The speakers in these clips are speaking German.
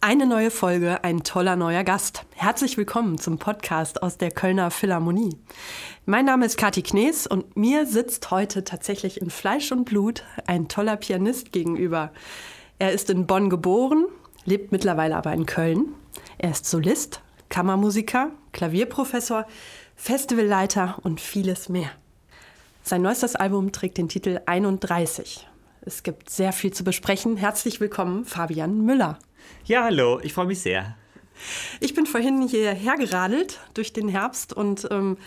Eine neue Folge, ein toller neuer Gast. Herzlich willkommen zum Podcast aus der Kölner Philharmonie. Mein Name ist Kati Knees und mir sitzt heute tatsächlich in Fleisch und Blut ein toller Pianist gegenüber. Er ist in Bonn geboren, lebt mittlerweile aber in Köln. Er ist Solist, Kammermusiker, Klavierprofessor, Festivalleiter und vieles mehr. Sein neuestes Album trägt den Titel 31. Es gibt sehr viel zu besprechen. Herzlich willkommen, Fabian Müller. Ja, hallo, ich freue mich sehr. Ich bin vorhin hierher geradelt durch den Herbst und ähm,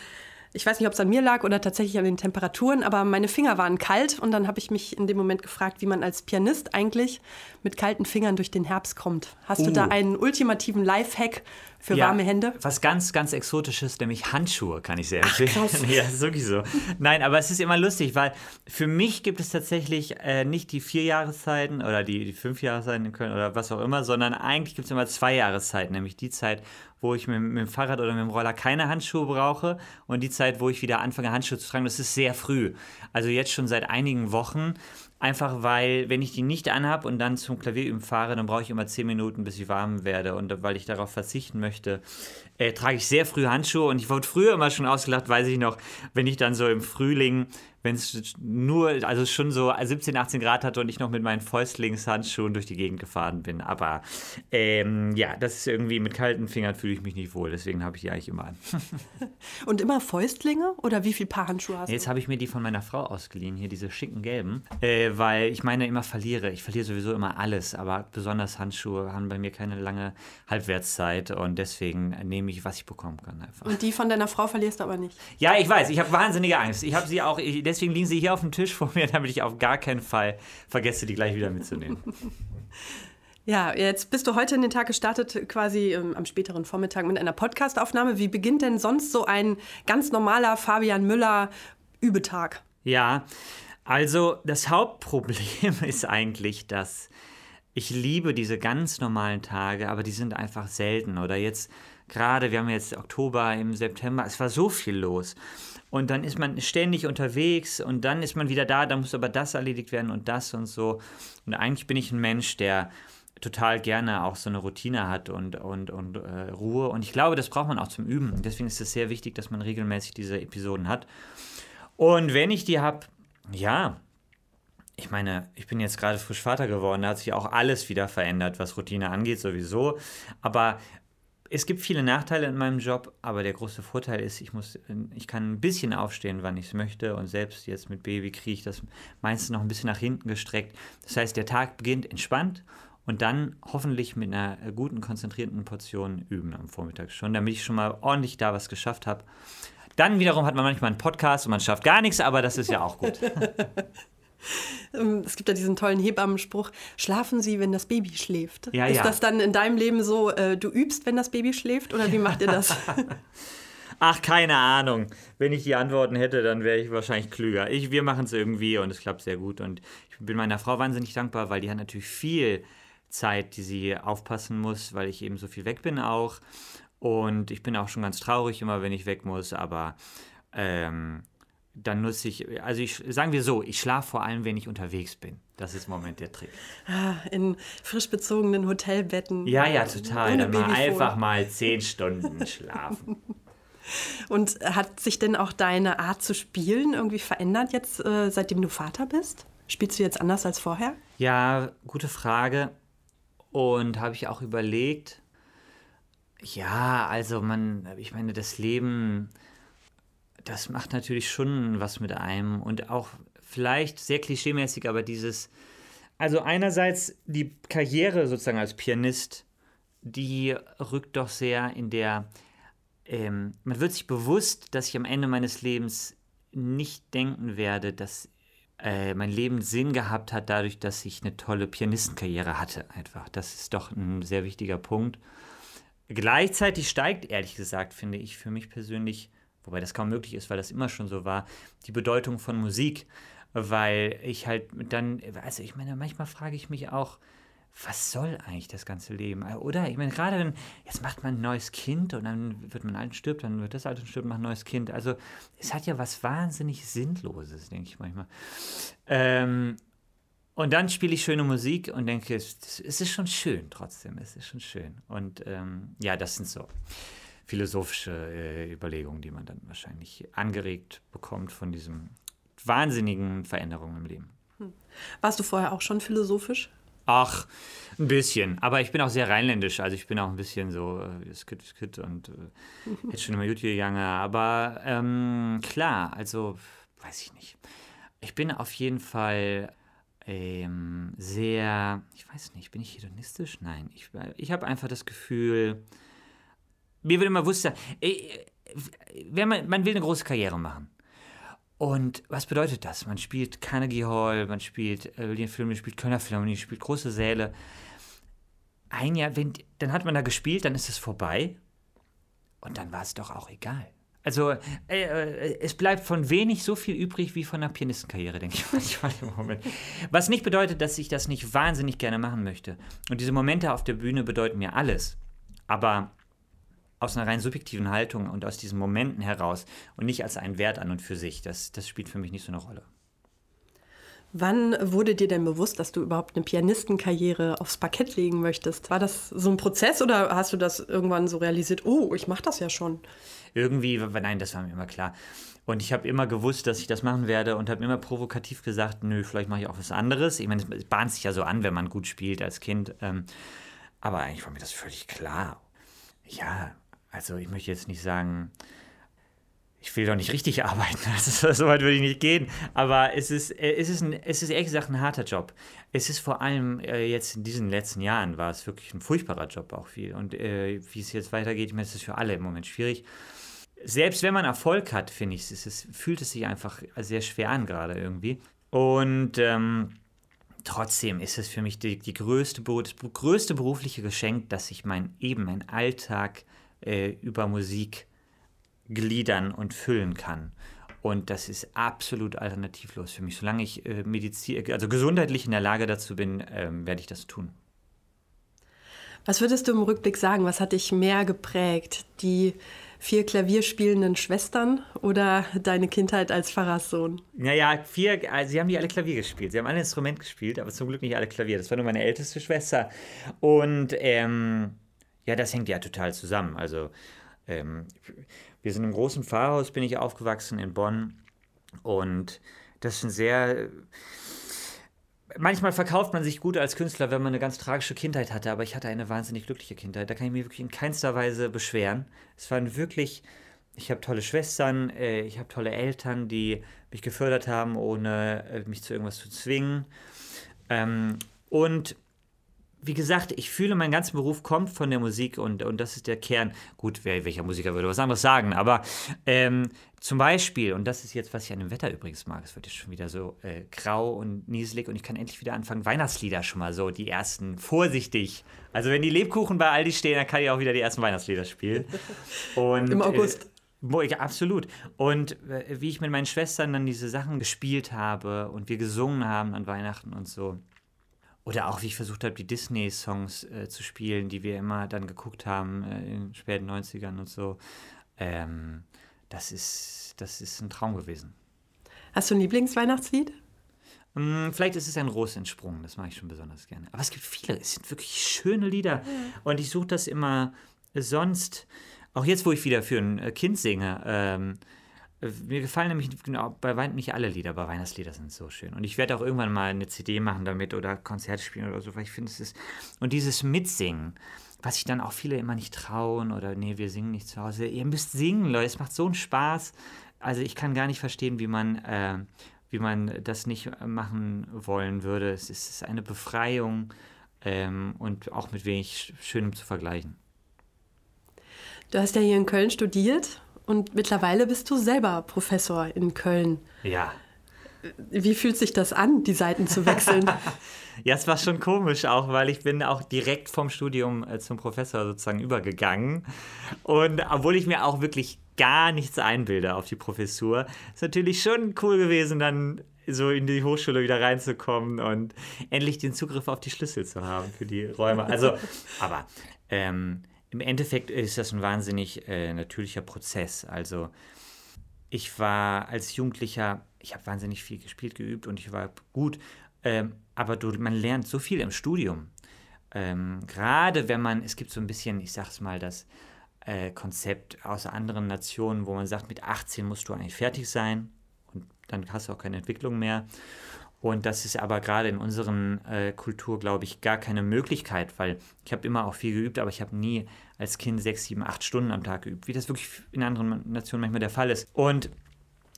ich weiß nicht, ob es an mir lag oder tatsächlich an den Temperaturen, aber meine Finger waren kalt und dann habe ich mich in dem Moment gefragt, wie man als Pianist eigentlich mit kalten Fingern durch den Herbst kommt. Hast uh. du da uh. einen ultimativen Lifehack für ja, warme Hände? Was ganz, ganz Exotisches, nämlich Handschuhe, kann ich sehr empfehlen. Ach, ja, ist wirklich so. Nein, aber es ist immer lustig, weil für mich gibt es tatsächlich äh, nicht die vier Jahreszeiten oder die, die fünf Jahreszeiten in Köln oder was auch immer, sondern eigentlich gibt es immer zwei Jahreszeiten, nämlich die Zeit, wo ich mit, mit, dem Fahrrad oder mit dem Roller keine Handschuhe brauche und die Zeit, wo ich wieder anfange, Handschuhe zu tragen, das ist sehr früh. Also jetzt schon seit einigen Wochen. Einfach weil, wenn ich die nicht anhab und dann zum Klavierüben fahre, dann brauche ich immer zehn Minuten, bis ich warm werde. Und weil ich darauf verzichten möchte, äh, trage ich sehr früh Handschuhe. Und ich wurde früher immer schon ausgelacht, weiß ich noch, wenn ich dann so im Frühling wenn es nur, also schon so 17, 18 Grad hatte und ich noch mit meinen Fäustlingshandschuhen durch die Gegend gefahren bin. Aber ähm, ja, das ist irgendwie mit kalten Fingern fühle ich mich nicht wohl, deswegen habe ich die eigentlich immer an. und immer Fäustlinge oder wie viele Paar Handschuhe hast du? Jetzt habe ich mir die von meiner Frau ausgeliehen, hier diese schicken gelben, äh, weil ich meine immer verliere. Ich verliere sowieso immer alles, aber besonders Handschuhe haben bei mir keine lange Halbwertszeit und deswegen nehme ich, was ich bekommen kann einfach. Und die von deiner Frau verlierst du aber nicht? Ja, ich weiß, ich habe wahnsinnige Angst. Ich habe sie auch, ich, deswegen liegen sie hier auf dem Tisch vor mir, damit ich auf gar keinen Fall vergesse, die gleich wieder mitzunehmen. Ja, jetzt bist du heute in den Tag gestartet, quasi ähm, am späteren Vormittag mit einer Podcastaufnahme. Wie beginnt denn sonst so ein ganz normaler Fabian Müller Übetag? Ja, also das Hauptproblem ist eigentlich, dass ich liebe diese ganz normalen Tage, aber die sind einfach selten. Oder jetzt gerade, wir haben jetzt Oktober, im September, es war so viel los. Und dann ist man ständig unterwegs und dann ist man wieder da, da muss aber das erledigt werden und das und so. Und eigentlich bin ich ein Mensch, der total gerne auch so eine Routine hat und, und, und äh, Ruhe. Und ich glaube, das braucht man auch zum Üben. Deswegen ist es sehr wichtig, dass man regelmäßig diese Episoden hat. Und wenn ich die habe, ja, ich meine, ich bin jetzt gerade frisch Vater geworden, da hat sich auch alles wieder verändert, was Routine angeht, sowieso. Aber es gibt viele Nachteile in meinem Job, aber der große Vorteil ist, ich, muss, ich kann ein bisschen aufstehen, wann ich es möchte. Und selbst jetzt mit Baby kriege ich das meistens noch ein bisschen nach hinten gestreckt. Das heißt, der Tag beginnt entspannt und dann hoffentlich mit einer guten, konzentrierten Portion üben am Vormittag schon, damit ich schon mal ordentlich da was geschafft habe. Dann wiederum hat man manchmal einen Podcast und man schafft gar nichts, aber das ist ja auch gut. Ähm, es gibt ja diesen tollen Hebammenspruch, schlafen Sie, wenn das Baby schläft. Ja, ist ja. das dann in deinem Leben so, äh, du übst, wenn das Baby schläft oder wie macht ihr das? Ach, keine Ahnung. Wenn ich die Antworten hätte, dann wäre ich wahrscheinlich klüger. Ich, wir machen es irgendwie und es klappt sehr gut. Und ich bin meiner Frau wahnsinnig dankbar, weil die hat natürlich viel Zeit, die sie aufpassen muss, weil ich eben so viel weg bin auch. Und ich bin auch schon ganz traurig immer, wenn ich weg muss, aber ähm, dann nutze ich, also ich, sagen wir so, ich schlafe vor allem, wenn ich unterwegs bin. Das ist im Moment der Trick. Ah, in frisch bezogenen Hotelbetten. Ja, ja, total. Dann mal einfach mal zehn Stunden schlafen. Und hat sich denn auch deine Art zu spielen irgendwie verändert jetzt, äh, seitdem du Vater bist? Spielst du jetzt anders als vorher? Ja, gute Frage. Und habe ich auch überlegt, ja, also man, ich meine, das Leben das macht natürlich schon was mit einem und auch vielleicht sehr klischeemäßig, aber dieses, also einerseits die Karriere sozusagen als Pianist, die rückt doch sehr in der, ähm, man wird sich bewusst, dass ich am Ende meines Lebens nicht denken werde, dass äh, mein Leben Sinn gehabt hat dadurch, dass ich eine tolle Pianistenkarriere hatte einfach. Das ist doch ein sehr wichtiger Punkt. Gleichzeitig steigt, ehrlich gesagt, finde ich für mich persönlich wobei das kaum möglich ist, weil das immer schon so war, die Bedeutung von Musik, weil ich halt dann, also ich meine, manchmal frage ich mich auch, was soll eigentlich das ganze Leben? Oder ich meine, gerade wenn, jetzt macht man ein neues Kind und dann wird man alt und stirbt, dann wird das alt und stirbt, macht ein neues Kind. Also es hat ja was wahnsinnig Sinnloses, denke ich manchmal. Ähm, Und dann spiele ich schöne Musik und denke, es, ist schon schön trotzdem, es ist schon schön. Und ähm, ja, das sind so philosophische äh, Überlegungen, die man dann wahrscheinlich angeregt bekommt von diesen wahnsinnigen Veränderungen im Leben. Hm. Warst du vorher auch schon philosophisch? Ach, ein bisschen. Aber ich bin auch sehr rheinländisch. Also ich bin auch ein bisschen so äh, skit, skit und äh, jetzt schon immer gut gegangen. Aber ähm, klar, also weiß ich nicht. Ich bin auf jeden Fall ähm, sehr, ich weiß nicht, bin ich hedonistisch? Nein. Ich, ich habe einfach das Gefühl, mir wird immer bewusster, äh, wenn man, man will eine große Karriere machen. Und was bedeutet das? Man spielt Carnegie Hall, man spielt äh, Berlin Film, man spielt Kölner Philharmonie, spielt große Säle. Ein Jahr, wenn, dann hat man da gespielt, dann ist es vorbei. Und dann war es doch auch egal. Also äh, äh, es bleibt von wenig so viel übrig wie von einer Pianistenkarriere, denke ich manchmal im Moment. Was nicht bedeutet, dass ich das nicht wahnsinnig gerne machen möchte. Und diese Momente auf der Bühne bedeuten mir alles. Aber aus einer rein subjektiven Haltung und aus diesen Momenten heraus und nicht als einen Wert an und für sich. Das, das spielt für mich nicht so eine Rolle. Wann wurde dir denn bewusst, dass du überhaupt eine Pianistenkarriere aufs Parkett legen möchtest? War das so ein Prozess oder hast du das irgendwann so realisiert, oh, ich mache das ja schon? Irgendwie, nein, das war mir immer klar. Und ich habe immer gewusst, dass ich das machen werde und habe immer provokativ gesagt, nö, vielleicht mache ich auch was anderes. Ich meine, es bahnt sich ja so an, wenn man gut spielt als Kind. Ähm, aber eigentlich war mir das völlig klar. Ja, also ich möchte jetzt nicht sagen, ich will doch nicht richtig arbeiten, also, so weit würde ich nicht gehen, aber es ist, äh, es, ist ein, es ist ehrlich gesagt ein harter Job. Es ist vor allem äh, jetzt in diesen letzten Jahren war es wirklich ein furchtbarer Job auch viel und äh, wie es jetzt weitergeht, ich meine, es ist für alle im Moment schwierig. Selbst wenn man Erfolg hat, finde ich, es ist, fühlt es sich einfach sehr schwer an gerade irgendwie und ähm, trotzdem ist es für mich die, die größte, das größte berufliche Geschenk, dass ich mein eben mein Alltag äh, über Musik gliedern und füllen kann. Und das ist absolut alternativlos für mich. Solange ich äh, Medizin, also gesundheitlich in der Lage dazu bin, äh, werde ich das tun. Was würdest du im Rückblick sagen? Was hat dich mehr geprägt? Die vier klavierspielenden Schwestern oder deine Kindheit als Pfarrerssohn? Naja, vier, also sie haben die alle Klavier gespielt. Sie haben alle Instrument gespielt, aber zum Glück nicht alle Klavier. Das war nur meine älteste Schwester. Und ähm, ja, das hängt ja total zusammen. Also ähm, wir sind im großen Pfarrhaus, bin ich aufgewachsen in Bonn. Und das ist ein sehr. Manchmal verkauft man sich gut als Künstler, wenn man eine ganz tragische Kindheit hatte, aber ich hatte eine wahnsinnig glückliche Kindheit. Da kann ich mich wirklich in keinster Weise beschweren. Es waren wirklich. Ich habe tolle Schwestern, äh, ich habe tolle Eltern, die mich gefördert haben, ohne äh, mich zu irgendwas zu zwingen. Ähm, und wie gesagt, ich fühle, mein ganzer Beruf kommt von der Musik und, und das ist der Kern. Gut, wer, welcher Musiker würde was anderes sagen, aber ähm, zum Beispiel, und das ist jetzt, was ich an dem Wetter übrigens mag, es wird jetzt schon wieder so äh, grau und nieselig und ich kann endlich wieder anfangen, Weihnachtslieder schon mal so, die ersten, vorsichtig. Also wenn die Lebkuchen bei Aldi stehen, dann kann ich auch wieder die ersten Weihnachtslieder spielen. Und, Im August. Äh, ja, absolut. Und äh, wie ich mit meinen Schwestern dann diese Sachen gespielt habe und wir gesungen haben an Weihnachten und so oder auch, wie ich versucht habe, die Disney-Songs äh, zu spielen, die wir immer dann geguckt haben äh, in den späten 90ern und so. Ähm, das, ist, das ist ein Traum gewesen. Hast du ein Lieblingsweihnachtslied? Hm, vielleicht ist es ein Rosentsprung, das mache ich schon besonders gerne. Aber es gibt viele, es sind wirklich schöne Lieder. Und ich suche das immer sonst, auch jetzt, wo ich wieder für ein äh, Kind singe, ähm, mir gefallen nämlich genau, bei Weihnachten nicht alle Lieder, aber Weihnachtslieder sind so schön. Und ich werde auch irgendwann mal eine CD machen damit oder Konzerte spielen oder so, weil ich finde, es ist. Und dieses Mitsingen, was sich dann auch viele immer nicht trauen oder nee, wir singen nicht zu Hause. Ihr müsst singen, Leute, es macht so einen Spaß. Also ich kann gar nicht verstehen, wie man, äh, wie man das nicht machen wollen würde. Es ist eine Befreiung ähm, und auch mit wenig Schönem zu vergleichen. Du hast ja hier in Köln studiert und mittlerweile bist du selber Professor in Köln. Ja. Wie fühlt sich das an, die Seiten zu wechseln? ja, es war schon komisch auch, weil ich bin auch direkt vom Studium äh, zum Professor sozusagen übergegangen. Und obwohl ich mir auch wirklich gar nichts einbilde auf die Professur, ist natürlich schon cool gewesen, dann so in die Hochschule wieder reinzukommen und endlich den Zugriff auf die Schlüssel zu haben für die Räume. Also, aber ähm, im Endeffekt ist das ein wahnsinnig äh, natürlicher Prozess. Also ich war als Jugendlicher, ich habe wahnsinnig viel gespielt, geübt und ich war gut, Ähm, aber du, man lernt so viel im Studium. Ähm, Gerade wenn man, es gibt so ein bisschen, ich sag's mal, das äh, Konzept aus anderen Nationen, wo man sagt, mit 18 musst du eigentlich fertig sein und dann hast du auch keine Entwicklung mehr. Und das ist aber gerade in unserer äh, Kultur, glaube ich, gar keine Möglichkeit, weil ich habe immer auch viel geübt, aber ich habe nie als Kind sechs, sieben, acht Stunden am Tag geübt, wie das wirklich in anderen Nationen manchmal der Fall ist. Und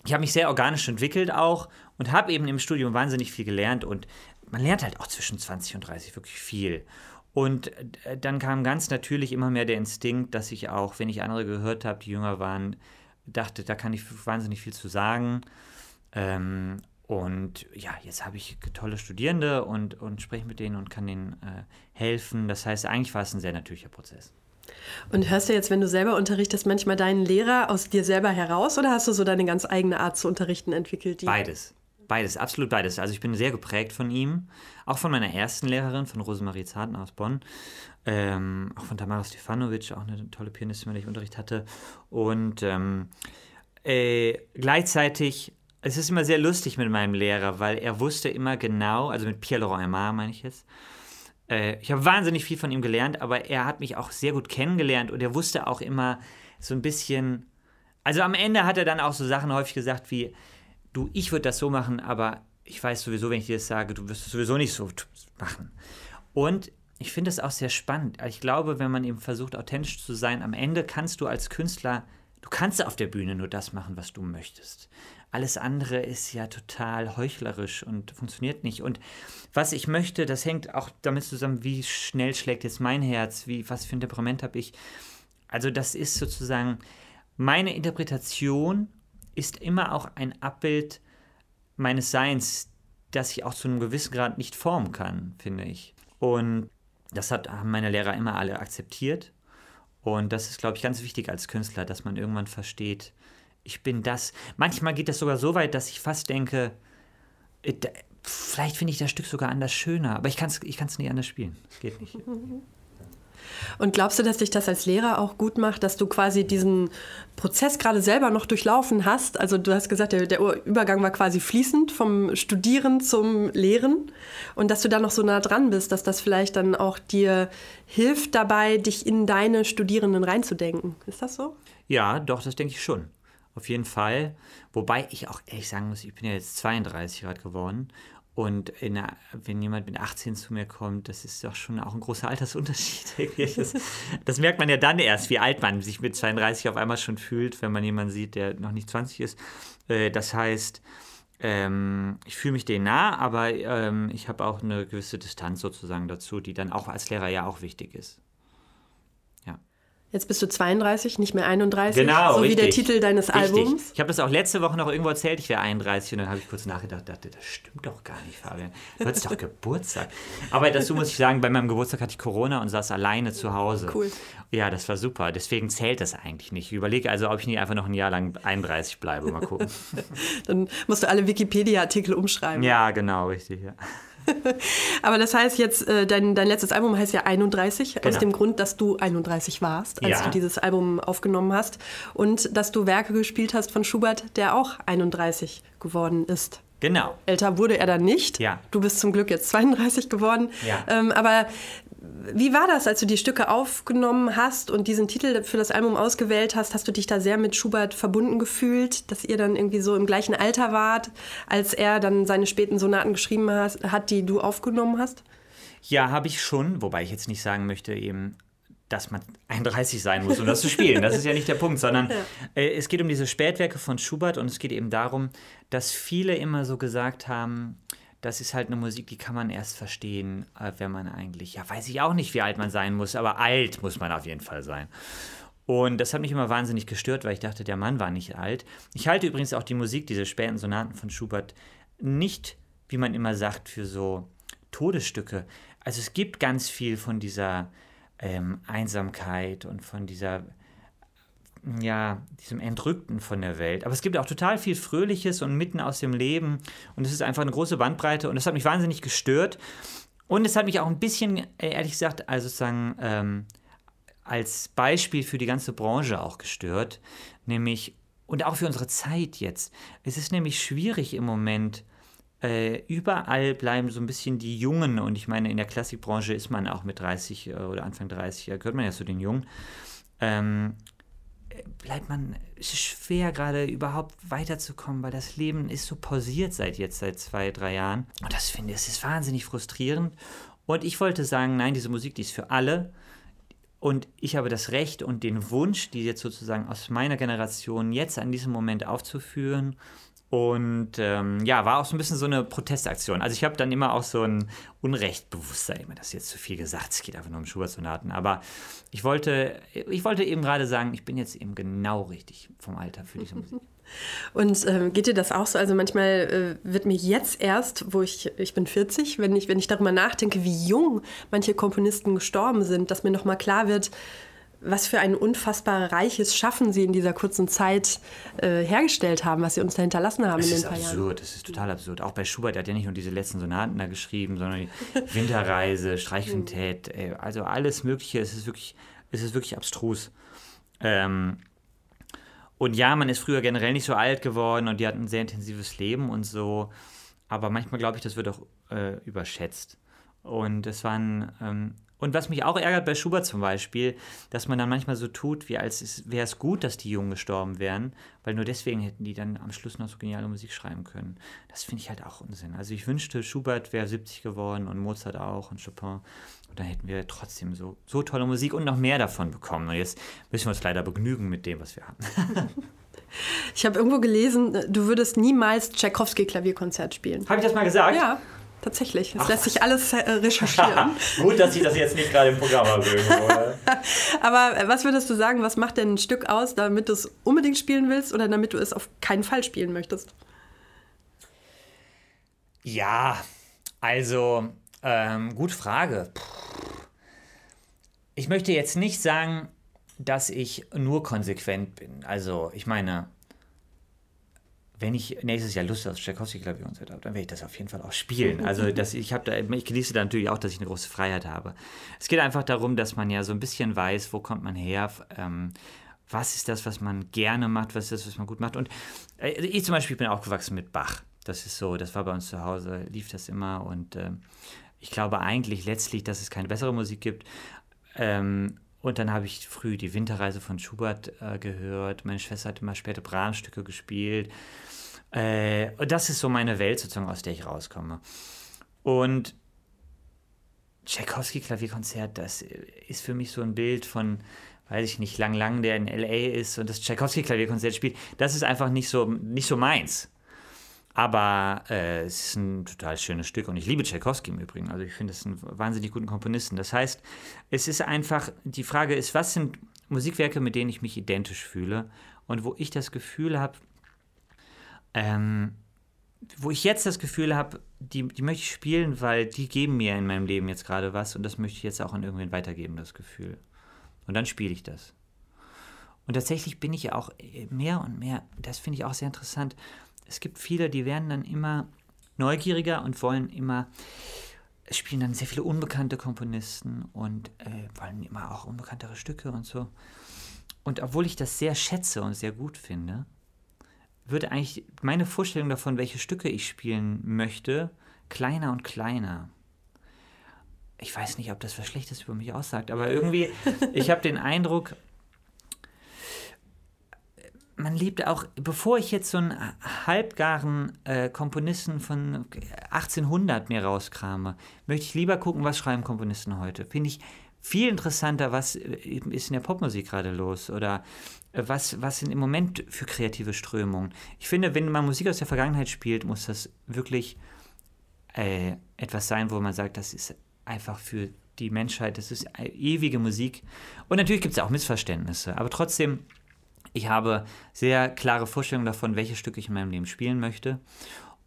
ich habe mich sehr organisch entwickelt auch und habe eben im Studium wahnsinnig viel gelernt und man lernt halt auch zwischen 20 und 30 wirklich viel. Und äh, dann kam ganz natürlich immer mehr der Instinkt, dass ich auch, wenn ich andere gehört habe, die jünger waren, dachte, da kann ich wahnsinnig viel zu sagen. Ähm, und ja, jetzt habe ich tolle Studierende und, und spreche mit denen und kann denen äh, helfen. Das heißt, eigentlich war es ein sehr natürlicher Prozess. Und hörst du jetzt, wenn du selber unterrichtest, manchmal deinen Lehrer aus dir selber heraus oder hast du so deine ganz eigene Art zu unterrichten entwickelt? beides. Beides, absolut beides. Also ich bin sehr geprägt von ihm, auch von meiner ersten Lehrerin, von Rosemarie Zarten aus Bonn, ähm, auch von Tamara Stefanovic, auch eine tolle Pianistin, mit der ich Unterricht hatte. Und ähm, äh, gleichzeitig, es ist immer sehr lustig mit meinem Lehrer, weil er wusste immer genau, also mit Pierre Laurent Aymar meine ich jetzt, äh, ich habe wahnsinnig viel von ihm gelernt, aber er hat mich auch sehr gut kennengelernt und er wusste auch immer so ein bisschen, also am Ende hat er dann auch so Sachen häufig gesagt wie, du, ich würde das so machen, aber ich weiß sowieso, wenn ich dir das sage, du wirst es sowieso nicht so machen. Und ich finde es auch sehr spannend. Ich glaube, wenn man eben versucht, authentisch zu sein, am Ende kannst du als Künstler, du kannst auf der Bühne nur das machen, was du möchtest. Alles andere ist ja total heuchlerisch und funktioniert nicht. Und was ich möchte, das hängt auch damit zusammen, wie schnell schlägt jetzt mein Herz, wie, was für ein Temperament habe ich. Also das ist sozusagen meine Interpretation ist immer auch ein Abbild meines Seins, das ich auch zu einem gewissen Grad nicht formen kann, finde ich. Und das hat, haben meine Lehrer immer alle akzeptiert. Und das ist, glaube ich, ganz wichtig als Künstler, dass man irgendwann versteht, ich bin das. Manchmal geht das sogar so weit, dass ich fast denke, äh, vielleicht finde ich das Stück sogar anders schöner, aber ich kann es ich nicht anders spielen. Das geht nicht. Und glaubst du, dass dich das als Lehrer auch gut macht, dass du quasi diesen Prozess gerade selber noch durchlaufen hast? Also du hast gesagt, der, der, Übergang war quasi fließend vom Studieren zum Lehren und dass du da noch so nah dran bist, dass das vielleicht dann auch dir hilft dabei, dich in deine Studierenden reinzudenken. Ist das so? Ja, doch, das denke ich schon. Auf jeden Fall. Wobei ich auch ehrlich sagen muss, ich bin ja jetzt 32 Grad geworden und der, wenn jemand mit 18 zu mir kommt, das ist doch schon auch ein großer Altersunterschied. Das, das, merkt man ja dann erst, wie alt man sich mit 32 auf einmal schon fühlt, wenn man jemanden sieht, der noch nicht 20 ist. Äh, das heißt, ähm, ich fühle mich denen nah, aber ähm, ich habe auch eine gewisse Distanz sozusagen dazu, die dann auch als Lehrer ja auch wichtig ist. Jetzt bist du 32, nicht mehr 31. Genau, So richtig. wie der Titel deines richtig. Albums. Ich habe das auch letzte Woche noch irgendwo erzählt, ich wäre 31 und dann habe ich kurz nachgedacht, dachte, das stimmt doch gar nicht, Fabian. Du hattest doch Geburtstag. Aber dazu muss ich sagen, bei meinem Geburtstag hatte ich Corona und saß alleine zu Hause. Cool. Ja, das war super. Deswegen zählt das eigentlich nicht. Ich überlege also, ob ich nicht einfach noch ein Jahr lang 31 bleibe. Mal gucken. dann musst du alle Wikipedia-Artikel umschreiben. Ja, genau, richtig, ja. Aber das heißt jetzt, äh, dein, dein letztes Album heißt ja 31, genau. aus dem Grund, dass du 31 warst, als ja. du dieses Album aufgenommen hast. Und dass du Werke gespielt hast von Schubert, der auch 31 geworden ist. Genau. Älter wurde er dann nicht. Ja. Du bist zum Glück jetzt 32 geworden. Ja. Ähm, aber wie war das, als du die Stücke aufgenommen hast und diesen Titel für das Album ausgewählt hast? Hast du dich da sehr mit Schubert verbunden gefühlt, dass ihr dann irgendwie so im gleichen Alter wart, als er dann seine späten Sonaten geschrieben hat, die du aufgenommen hast? Ja, habe ich schon, wobei ich jetzt nicht sagen möchte, eben dass man 31 sein muss, um das zu spielen. Das ist ja nicht der Punkt, sondern ja. äh, es geht um diese Spätwerke von Schubert und es geht eben darum, dass viele immer so gesagt haben, das ist halt eine Musik, die kann man erst verstehen, äh, wenn man eigentlich, ja, weiß ich auch nicht, wie alt man sein muss, aber alt muss man auf jeden Fall sein. Und das hat mich immer wahnsinnig gestört, weil ich dachte, der Mann war nicht alt. Ich halte übrigens auch die Musik, diese späten Sonaten von Schubert, nicht, wie man immer sagt, für so Todesstücke. Also es gibt ganz viel von dieser ähm, Einsamkeit und von dieser ja, diesem Entrückten von der Welt. Aber es gibt auch total viel Fröhliches und mitten aus dem Leben. Und es ist einfach eine große Bandbreite. Und das hat mich wahnsinnig gestört. Und es hat mich auch ein bisschen, äh, ehrlich gesagt, also sozusagen ähm, als Beispiel für die ganze Branche auch gestört. Nämlich, und auch für unsere Zeit jetzt. Es ist nämlich schwierig im Moment, äh, überall bleiben so ein bisschen die Jungen. Und ich meine, in der Klassikbranche ist man auch mit 30 äh, oder Anfang 30, ja, gehört man ja zu den Jungen. Ähm, bleibt man, es ist schwer gerade überhaupt weiterzukommen, weil das Leben ist so pausiert seit jetzt, seit zwei, drei Jahren. Und das finde ich, es ist wahnsinnig frustrierend. Und ich wollte sagen, nein, diese Musik, die ist für alle. Und ich habe das Recht und den Wunsch, die jetzt sozusagen aus meiner Generation jetzt an diesem Moment aufzuführen und ähm, ja, war auch so ein bisschen so eine Protestaktion. Also ich habe dann immer auch so ein Unrechtbewusstsein, immer das ist jetzt zu viel gesagt, es geht einfach nur um Schubert-Sonaten. Aber ich wollte, ich wollte eben gerade sagen, ich bin jetzt eben genau richtig vom Alter für diese Musik. Und ähm, geht dir das auch so? Also manchmal äh, wird mir jetzt erst, wo ich, ich bin 40, wenn ich, wenn ich darüber nachdenke, wie jung manche Komponisten gestorben sind, dass mir nochmal klar wird, was für ein unfassbar reiches Schaffen sie in dieser kurzen Zeit äh, hergestellt haben, was sie uns da hinterlassen haben das in den paar absurd, Jahren. Das ist absurd, das ist total absurd. Auch bei Schubert, der hat ja nicht nur diese letzten Sonaten da geschrieben, sondern die Winterreise, Streichquintett, äh, also alles Mögliche. Es ist wirklich, es ist wirklich abstrus. Ähm, und ja, man ist früher generell nicht so alt geworden und die hatten ein sehr intensives Leben und so. Aber manchmal glaube ich, das wird auch äh, überschätzt. Und es waren ähm, und was mich auch ärgert bei Schubert zum Beispiel, dass man dann manchmal so tut, wie als wäre es gut, dass die Jungen gestorben wären, weil nur deswegen hätten die dann am Schluss noch so geniale Musik schreiben können. Das finde ich halt auch Unsinn. Also ich wünschte, Schubert wäre 70 geworden und Mozart auch und Chopin. Und dann hätten wir trotzdem so, so tolle Musik und noch mehr davon bekommen. Und jetzt müssen wir uns leider begnügen mit dem, was wir haben. ich habe irgendwo gelesen, du würdest niemals Tchaikovsky-Klavierkonzert spielen. Habe ich das mal gesagt? Ja. Tatsächlich, es lässt sich alles äh, recherchieren. Gut, dass ich das jetzt nicht gerade im Programm habe. Aber äh, was würdest du sagen, was macht denn ein Stück aus, damit du es unbedingt spielen willst oder damit du es auf keinen Fall spielen möchtest? Ja, also, ähm, gute Frage. Ich möchte jetzt nicht sagen, dass ich nur konsequent bin. Also, ich meine, wenn ich nächstes Jahr Lust auf Tchaikovsky-Klavierkonzert habe, dann werde ich das auf jeden Fall auch spielen. Also das, ich, da, ich genieße da natürlich auch, dass ich eine große Freiheit habe. Es geht einfach darum, dass man ja so ein bisschen weiß, wo kommt man her, ähm, was ist das, was man gerne macht, was ist das, was man gut macht. Und äh, ich zum Beispiel bin aufgewachsen mit Bach. Das ist so, das war bei uns zu Hause, lief das immer. Und äh, ich glaube eigentlich letztlich, dass es keine bessere Musik gibt. Ähm, und dann habe ich früh die Winterreise von Schubert äh, gehört. Meine Schwester hat immer später Brahms-Stücke gespielt. Äh, das ist so meine Welt sozusagen, aus der ich rauskomme. Und Tchaikovsky Klavierkonzert, das ist für mich so ein Bild von, weiß ich nicht, Lang Lang, der in LA ist und das Tchaikovsky Klavierkonzert spielt. Das ist einfach nicht so, nicht so meins. Aber äh, es ist ein total schönes Stück und ich liebe Tchaikovsky im Übrigen. Also ich finde es einen wahnsinnig guten Komponisten. Das heißt, es ist einfach, die Frage ist, was sind Musikwerke, mit denen ich mich identisch fühle und wo ich das Gefühl habe, ähm, wo ich jetzt das Gefühl habe, die, die möchte ich spielen, weil die geben mir in meinem Leben jetzt gerade was und das möchte ich jetzt auch an irgendwen weitergeben, das Gefühl. Und dann spiele ich das. Und tatsächlich bin ich ja auch mehr und mehr, das finde ich auch sehr interessant, es gibt viele, die werden dann immer neugieriger und wollen immer, spielen dann sehr viele unbekannte Komponisten und äh, wollen immer auch unbekanntere Stücke und so. Und obwohl ich das sehr schätze und sehr gut finde, wird eigentlich meine Vorstellung davon, welche Stücke ich spielen möchte, kleiner und kleiner. Ich weiß nicht, ob das was Schlechtes über mich aussagt, aber irgendwie, ich habe den Eindruck, man liebt auch, bevor ich jetzt so einen halbgaren äh, Komponisten von 1800 mir rauskrame, möchte ich lieber gucken, was schreiben Komponisten heute. Finde ich viel interessanter, was äh, ist in der Popmusik gerade los oder was, was sind im Moment für kreative Strömungen. Ich finde, wenn man Musik aus der Vergangenheit spielt, muss das wirklich äh, etwas sein, wo man sagt, das ist einfach für die Menschheit, das ist ewige Musik. Und natürlich gibt es auch Missverständnisse, aber trotzdem, ich habe sehr klare Vorstellungen davon, welche Stücke ich in meinem Leben spielen möchte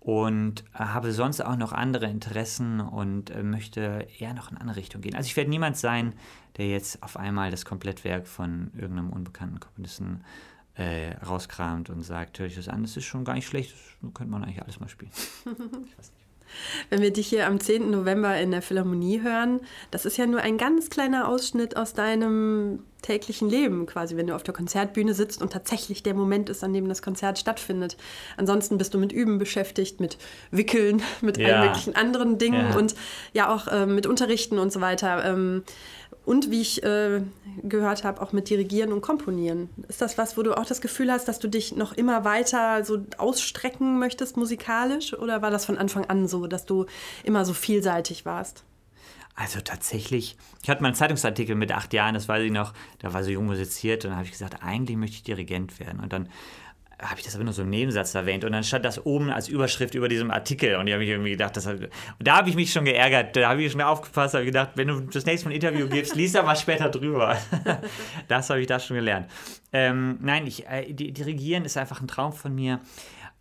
und äh, habe sonst auch noch andere Interessen und äh, möchte eher noch in eine andere Richtung gehen. Also ich werde niemand sein, der jetzt auf einmal das Komplettwerk von irgendeinem unbekannten Komponisten äh, rauskramt und sagt, hör ich das an, das ist schon gar nicht schlecht, das könnte man eigentlich alles mal spielen. ich weiß nicht. Wenn wir dich hier am 10. November in der Philharmonie hören, das ist ja nur ein ganz kleiner Ausschnitt aus deinem täglichen Leben, quasi, wenn du auf der Konzertbühne sitzt und tatsächlich der Moment ist, an dem das Konzert stattfindet. Ansonsten bist du mit Üben beschäftigt, mit Wickeln, mit ja. allen möglichen anderen Dingen ja. und ja auch äh, mit Unterrichten und so weiter. Ähm, und wie ich äh, gehört habe, auch mit Dirigieren und Komponieren. Ist das was, wo du auch das Gefühl hast, dass du dich noch immer weiter so ausstrecken möchtest musikalisch? Oder war das von Anfang an so, dass du immer so vielseitig warst? Also tatsächlich, ich hatte mal einen Zeitungsartikel mit acht Jahren, das weiß ich noch, da war so jung musiziert und da habe ich gesagt, eigentlich möchte ich Dirigent werden. Und dann habe ich das aber nur so im Nebensatz erwähnt und dann stand das oben als Überschrift über diesem Artikel und ich habe mich irgendwie gedacht, das, und da habe ich mich schon geärgert, da habe ich schon aufgepasst, habe gedacht, wenn du das nächste Mal ein Interview gibst, liest da mal später drüber. das habe ich da schon gelernt. Ähm, nein, ich, äh, dirigieren ist einfach ein Traum von mir.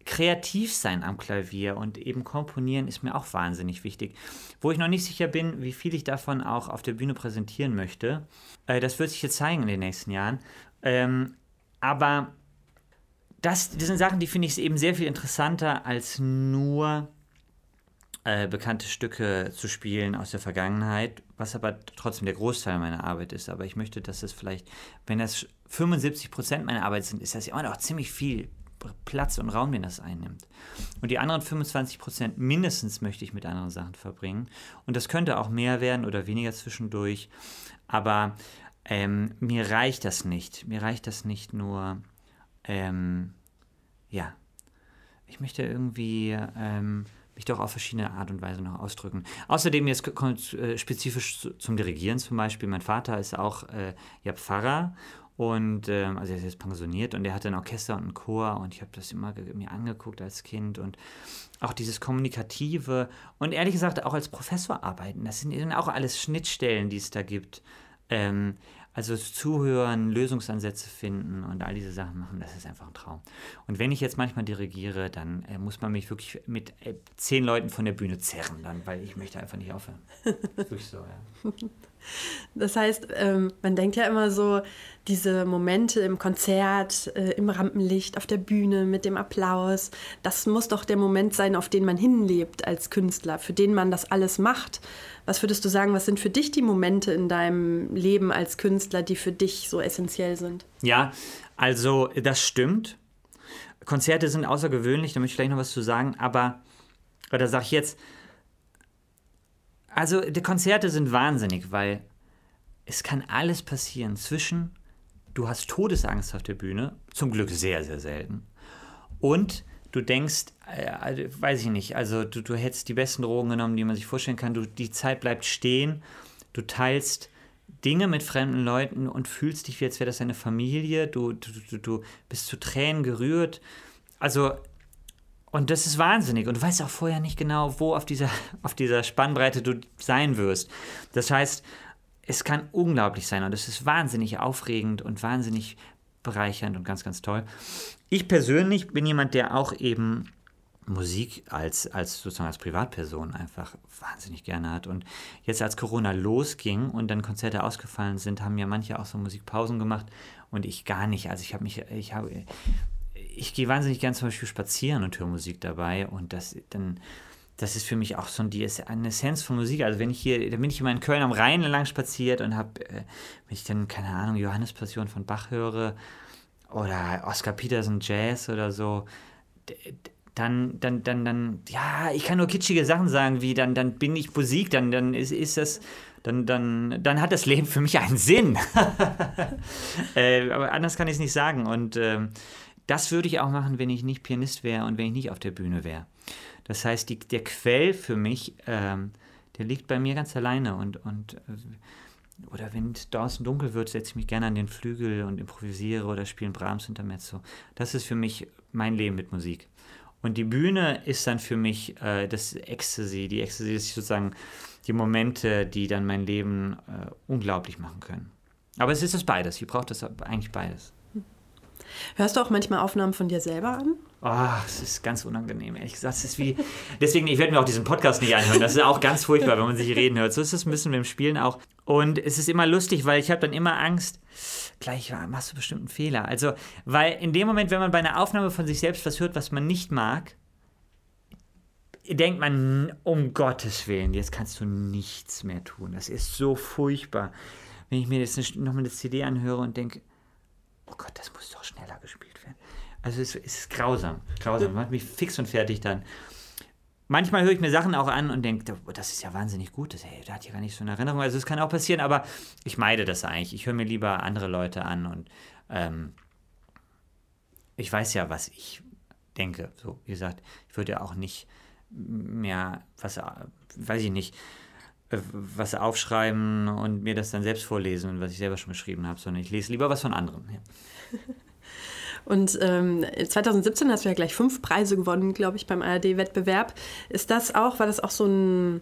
Kreativ sein am Klavier und eben komponieren ist mir auch wahnsinnig wichtig. Wo ich noch nicht sicher bin, wie viel ich davon auch auf der Bühne präsentieren möchte, äh, das wird sich jetzt zeigen in den nächsten Jahren. Ähm, aber das, das sind Sachen, die finde ich eben sehr viel interessanter, als nur äh, bekannte Stücke zu spielen aus der Vergangenheit, was aber trotzdem der Großteil meiner Arbeit ist. Aber ich möchte, dass es vielleicht, wenn das 75 Prozent meiner Arbeit sind, ist das immer noch ziemlich viel Platz und Raum, den das einnimmt. Und die anderen 25 Prozent mindestens möchte ich mit anderen Sachen verbringen. Und das könnte auch mehr werden oder weniger zwischendurch. Aber ähm, mir reicht das nicht. Mir reicht das nicht nur ähm, ja, ich möchte irgendwie ähm, mich doch auf verschiedene Art und Weise noch ausdrücken. Außerdem jetzt kommt äh, spezifisch zum Dirigieren zum Beispiel. Mein Vater ist auch äh, ja, Pfarrer und ähm, also er ist jetzt pensioniert und er hatte ein Orchester und einen Chor und ich habe das immer mir angeguckt als Kind und auch dieses Kommunikative und ehrlich gesagt auch als Professor arbeiten. Das sind auch alles Schnittstellen, die es da gibt. Ähm, also zuhören, Lösungsansätze finden und all diese Sachen machen, das ist einfach ein Traum. Und wenn ich jetzt manchmal dirigiere, dann äh, muss man mich wirklich mit äh, zehn Leuten von der Bühne zerren, dann, weil ich möchte einfach nicht aufhören. wirklich so, ja. Das heißt, ähm, man denkt ja immer so, diese Momente im Konzert, äh, im Rampenlicht, auf der Bühne, mit dem Applaus, das muss doch der Moment sein, auf den man hinlebt als Künstler, für den man das alles macht. Was würdest du sagen, was sind für dich die Momente in deinem Leben als Künstler, die für dich so essentiell sind? Ja, also das stimmt. Konzerte sind außergewöhnlich, da möchte ich gleich noch was zu sagen, aber, da sage ich jetzt, also die Konzerte sind wahnsinnig, weil es kann alles passieren zwischen, du hast Todesangst auf der Bühne, zum Glück sehr, sehr selten, und du denkst, äh, weiß ich nicht, also du, du hättest die besten Drogen genommen, die man sich vorstellen kann, du, die Zeit bleibt stehen, du teilst Dinge mit fremden Leuten und fühlst dich, wie als wäre das deine Familie, du, du, du, du bist zu Tränen gerührt. Also, und das ist wahnsinnig. Und du weißt auch vorher nicht genau, wo auf dieser, auf dieser Spannbreite du sein wirst. Das heißt, es kann unglaublich sein und es ist wahnsinnig aufregend und wahnsinnig bereichernd und ganz, ganz toll. Ich persönlich bin jemand, der auch eben Musik als, als sozusagen als Privatperson einfach wahnsinnig gerne hat. Und jetzt als Corona losging und dann Konzerte ausgefallen sind, haben ja manche auch so Musikpausen gemacht und ich gar nicht. Also ich habe mich, ich habe, ich gehe wahnsinnig gern zum Beispiel spazieren und höre Musik dabei und das dann, das ist für mich auch so die eine Essenz von Musik. Also wenn ich hier, da bin ich immer in Köln am Rhein lang spaziert und habe, äh, wenn ich dann, keine Ahnung, Johannes Passion von Bach höre oder Oscar Peterson Jazz oder so, dann, dann, dann, dann, ja, ich kann nur kitschige Sachen sagen, wie dann, dann bin ich Musik, dann, dann ist, ist das, dann, dann, dann hat das Leben für mich einen Sinn. äh, aber anders kann ich es nicht sagen. Und äh, das würde ich auch machen, wenn ich nicht Pianist wäre und wenn ich nicht auf der Bühne wäre. Das heißt, die, der Quell für mich, äh, der liegt bei mir ganz alleine und, und äh, oder wenn es draußen dunkel wird, setze ich mich gerne an den Flügel und improvisiere oder spiele Brahms Intermezzo. Das ist für mich mein Leben mit Musik. Und die Bühne ist dann für mich äh, das Ecstasy. Die Ecstasy ist sozusagen die Momente, die dann mein Leben äh, unglaublich machen können. Aber es ist das beides. Ich brauche das eigentlich beides. Hörst du auch manchmal Aufnahmen von dir selber an? Oh, es ist ganz unangenehm, ehrlich gesagt. Es ist wie, deswegen, ich werde mir auch diesen Podcast nicht anhören. Das ist auch ganz furchtbar, wenn man sich reden hört. So ist es ein bisschen beim Spielen auch. Und es ist immer lustig, weil ich habe dann immer Angst, gleich machst du bestimmt einen Fehler. Also, weil in dem Moment, wenn man bei einer Aufnahme von sich selbst was hört, was man nicht mag, denkt man, um Gottes Willen, jetzt kannst du nichts mehr tun. Das ist so furchtbar. Wenn ich mir jetzt nochmal eine CD anhöre und denke, oh Gott, das muss doch schneller gespielt werden. Also es, es ist grausam, grausam. Macht mich fix und fertig dann. Manchmal höre ich mir Sachen auch an und denke, oh, das ist ja wahnsinnig gut. Das, hey, da hat ja gar nicht so eine Erinnerung. Also es kann auch passieren, aber ich meide das eigentlich. Ich höre mir lieber andere Leute an und ähm, ich weiß ja, was ich denke. So, wie gesagt, ich würde ja auch nicht mehr, was, weiß ich nicht, was aufschreiben und mir das dann selbst vorlesen, was ich selber schon geschrieben habe, sondern ich lese lieber was von anderen. Ja. Und ähm, 2017 hast du ja gleich fünf Preise gewonnen, glaube ich, beim ARD-Wettbewerb. Ist das auch, war das auch so ein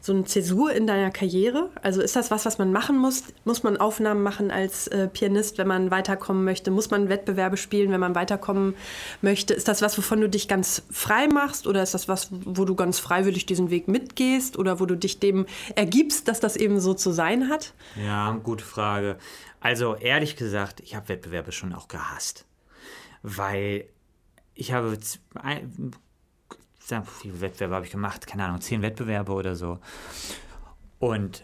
so eine Zäsur in deiner Karriere? Also ist das was, was man machen muss? Muss man Aufnahmen machen als äh, Pianist, wenn man weiterkommen möchte? Muss man Wettbewerbe spielen, wenn man weiterkommen möchte? Ist das was, wovon du dich ganz frei machst? Oder ist das was, wo du ganz freiwillig diesen Weg mitgehst? Oder wo du dich dem ergibst, dass das eben so zu sein hat? Ja, gute Frage. Also ehrlich gesagt, ich habe Wettbewerbe schon auch gehasst. Weil ich habe wie viele Wettbewerbe habe ich gemacht? Keine Ahnung, zehn Wettbewerbe oder so. Und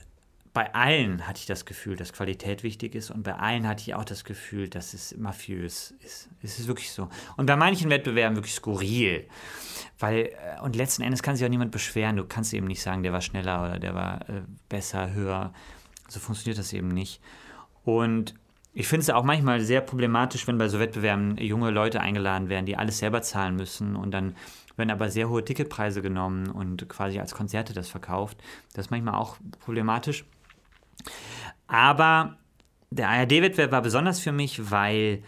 bei allen hatte ich das Gefühl, dass Qualität wichtig ist und bei allen hatte ich auch das Gefühl, dass es mafiös ist. Es ist wirklich so. Und bei manchen Wettbewerben wirklich skurril. Weil, äh, und letzten Endes kann sich auch niemand beschweren. Du kannst eben nicht sagen, der war schneller oder der war äh, besser, höher. So funktioniert das eben nicht. Und ich finde es auch manchmal sehr problematisch, wenn bei so Wettbewerben junge Leute eingeladen werden, die alles selber zahlen müssen und dann werden aber sehr hohe Ticketpreise genommen und quasi als Konzerte das verkauft. Das ist manchmal auch problematisch. Aber der ARD-Wettbewerb war besonders für mich, weil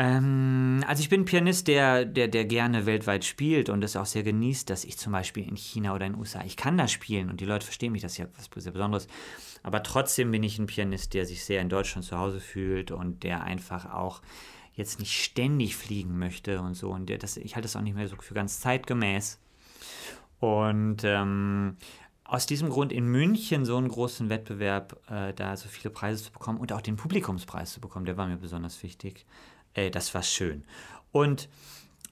ähm, also ich bin ein Pianist, der, der, der gerne weltweit spielt und es auch sehr genießt, dass ich zum Beispiel in China oder in den USA, ich kann da spielen und die Leute verstehen mich, das ist ja was sehr Besonderes. Aber trotzdem bin ich ein Pianist, der sich sehr in Deutschland zu Hause fühlt und der einfach auch jetzt nicht ständig fliegen möchte und so. Und das, ich halte das auch nicht mehr so für ganz zeitgemäß. Und ähm, aus diesem Grund in München so einen großen Wettbewerb, äh, da so viele Preise zu bekommen und auch den Publikumspreis zu bekommen, der war mir besonders wichtig. Äh, das war schön. Und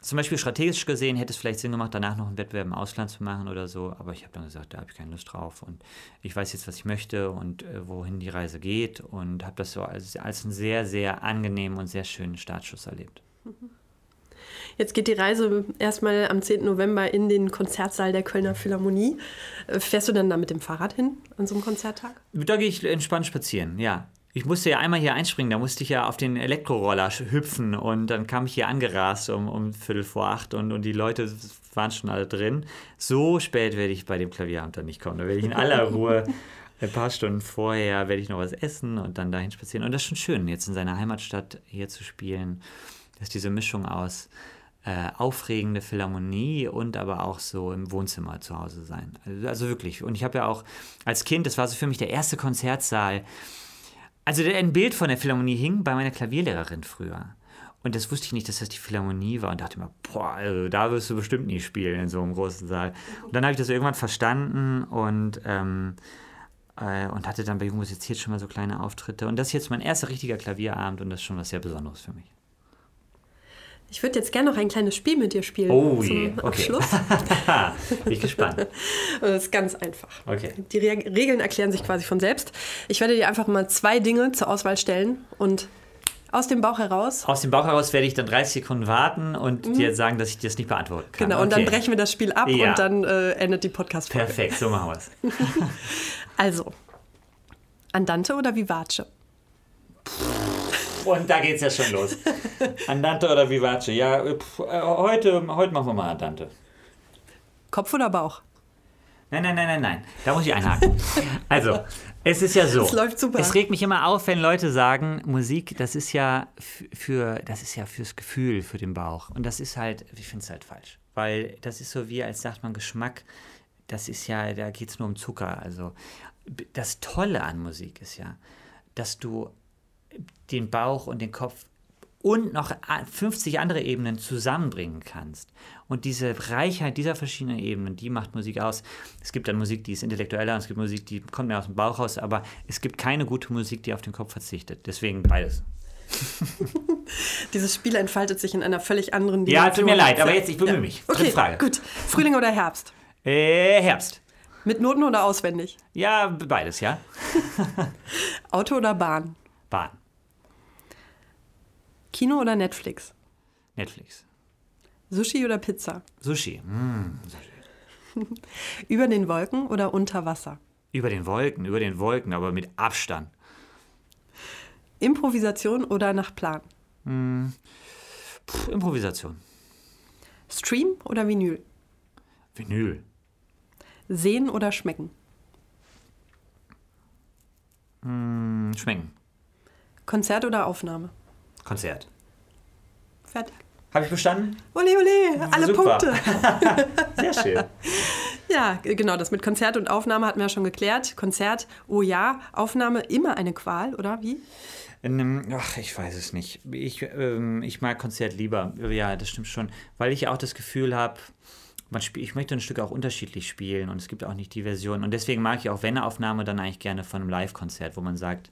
zum Beispiel strategisch gesehen hätte es vielleicht Sinn gemacht, danach noch einen Wettbewerb im Ausland zu machen oder so, aber ich habe dann gesagt, da habe ich keine Lust drauf und ich weiß jetzt, was ich möchte und äh, wohin die Reise geht und habe das so als, als einen sehr, sehr angenehmen und sehr schönen Startschuss erlebt. Jetzt geht die Reise erstmal am 10. November in den Konzertsaal der Kölner Philharmonie. Äh, fährst du dann da mit dem Fahrrad hin an so einem Konzerttag? Da gehe ich entspannt spazieren, ja. Ich musste ja einmal hier einspringen, da musste ich ja auf den Elektroroller hüpfen und dann kam ich hier angerast um, um Viertel vor acht und, und die Leute waren schon alle drin. So spät werde ich bei dem Klavierabend dann nicht kommen. Da werde ich in aller Ruhe ein paar Stunden vorher werde ich noch was essen und dann dahin spazieren. Und das ist schon schön, jetzt in seiner Heimatstadt hier zu spielen. Das ist diese Mischung aus äh, aufregende Philharmonie und aber auch so im Wohnzimmer zu Hause sein. Also, also wirklich. Und ich habe ja auch als Kind, das war so für mich der erste Konzertsaal, also ein Bild von der Philharmonie hing bei meiner Klavierlehrerin früher. Und das wusste ich nicht, dass das die Philharmonie war und dachte mir, boah, also da wirst du bestimmt nie spielen in so einem großen Saal. Und dann habe ich das irgendwann verstanden und, ähm, äh, und hatte dann bei Jung musiziert schon mal so kleine Auftritte. Und das ist jetzt mein erster richtiger Klavierabend und das ist schon was sehr Besonderes für mich. Ich würde jetzt gerne noch ein kleines Spiel mit dir spielen. Oh je, zum Abschluss. Okay. Bin ich gespannt. das ist ganz einfach. Okay. Die Re Regeln erklären sich quasi von selbst. Ich werde dir einfach mal zwei Dinge zur Auswahl stellen und aus dem Bauch heraus. Aus dem Bauch heraus werde ich dann 30 Sekunden warten und mhm. dir sagen, dass ich dir das nicht beantworten kann. Genau, und dann brechen wir das Spiel ab ja. und dann äh, endet die Podcast-Folge. Perfekt, so machen wir es. also, Andante oder Vivace? Und da geht es ja schon los. Andante oder Vivace? Ja, pff, äh, heute, heute machen wir mal Andante. Kopf oder Bauch? Nein, nein, nein, nein, nein. Da muss ich einhaken. Also, es ist ja so. Es läuft super. Es regt mich immer auf, wenn Leute sagen, Musik, das ist ja für, das ist ja fürs Gefühl, für den Bauch. Und das ist halt, ich finde es halt falsch. Weil das ist so wie, als sagt man Geschmack, das ist ja, da geht es nur um Zucker. Also, das Tolle an Musik ist ja, dass du den Bauch und den Kopf und noch 50 andere Ebenen zusammenbringen kannst. Und diese Reichheit dieser verschiedenen Ebenen, die macht Musik aus. Es gibt dann Musik, die ist intellektueller, es gibt Musik, die kommt mehr aus dem Bauch raus, aber es gibt keine gute Musik, die auf den Kopf verzichtet. Deswegen beides. Dieses Spiel entfaltet sich in einer völlig anderen Dimension. Ja, tut mir leid, aber jetzt, ich bemühe mich. Okay, Dritte Frage. gut. Frühling oder Herbst? Äh, Herbst. Mit Noten oder auswendig? Ja, beides, ja. Auto oder Bahn? Bahn. Kino oder Netflix? Netflix. Sushi oder Pizza? Sushi. Mm. Über den Wolken oder unter Wasser? Über den Wolken, über den Wolken, aber mit Abstand. Improvisation oder nach Plan? Puh, Improvisation. Stream oder Vinyl? Vinyl. Sehen oder schmecken? Mm, Schmecken. Konzert oder Aufnahme? Konzert. Fertig. Habe ich bestanden? Ole, ole, alle Super. Punkte. Sehr schön. Ja, genau, das mit Konzert und Aufnahme hatten wir ja schon geklärt. Konzert, oh ja, Aufnahme immer eine Qual, oder wie? Ach, ich weiß es nicht. Ich, ähm, ich mag Konzert lieber. Ja, das stimmt schon. Weil ich auch das Gefühl habe, man spiel, ich möchte ein Stück auch unterschiedlich spielen und es gibt auch nicht die Version. Und deswegen mag ich auch Wenn-Aufnahme dann eigentlich gerne von einem Live-Konzert, wo man sagt,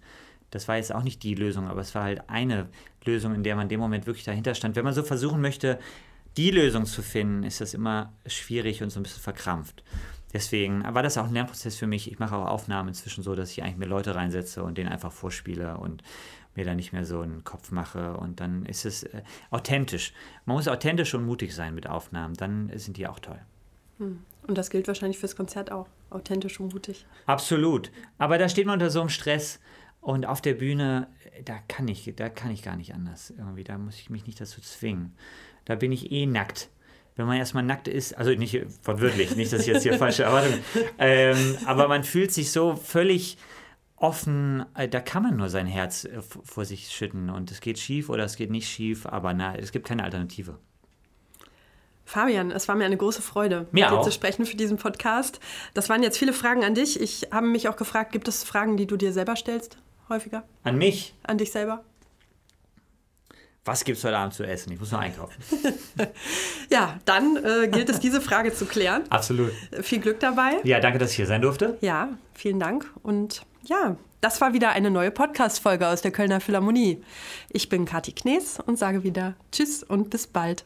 das war jetzt auch nicht die Lösung, aber es war halt eine Lösung, in der man in dem Moment wirklich dahinter stand. Wenn man so versuchen möchte, die Lösung zu finden, ist das immer schwierig und so ein bisschen verkrampft. Deswegen war das auch ein Lernprozess für mich. Ich mache auch Aufnahmen inzwischen so, dass ich eigentlich mir Leute reinsetze und denen einfach vorspiele und mir da nicht mehr so einen Kopf mache. Und dann ist es äh, authentisch. Man muss authentisch und mutig sein mit Aufnahmen. Dann sind die auch toll. Und das gilt wahrscheinlich fürs Konzert auch. Authentisch und mutig. Absolut. Aber da steht man unter so einem Stress und auf der Bühne, da kann ich, da kann ich gar nicht anders irgendwie. Da muss ich mich nicht dazu zwingen. Da bin ich eh nackt. Wenn man erstmal nackt ist, also nicht wortwörtlich, nicht, dass ich jetzt hier falsche Erwartungen, ähm, aber man fühlt sich so völlig offen, äh, da kann man nur sein Herz äh, vor sich schütten und es geht schief oder es geht nicht schief, aber na, es gibt keine Alternative. Fabian, es war mir eine große Freude, Mir mit dir auch. zu sprechen für diesen Podcast. Das waren jetzt viele Fragen an dich. Ich habe mich auch gefragt, gibt es Fragen, die du dir selber stellst, häufiger? An mich, An dich selber? was gibt's heute Abend zu essen? Ich muss noch einkaufen. Ja, dann äh, gilt es, diese Frage zu klären. Absolut. Viel Glück dabei. Ja, danke, dass ich hier sein durfte. Ja, vielen Dank. Und ja, das war wieder eine neue Podcast-Folge aus der Kölner Philharmonie. Ich bin Kathi Knees und sage wieder Tschüss und bis bald.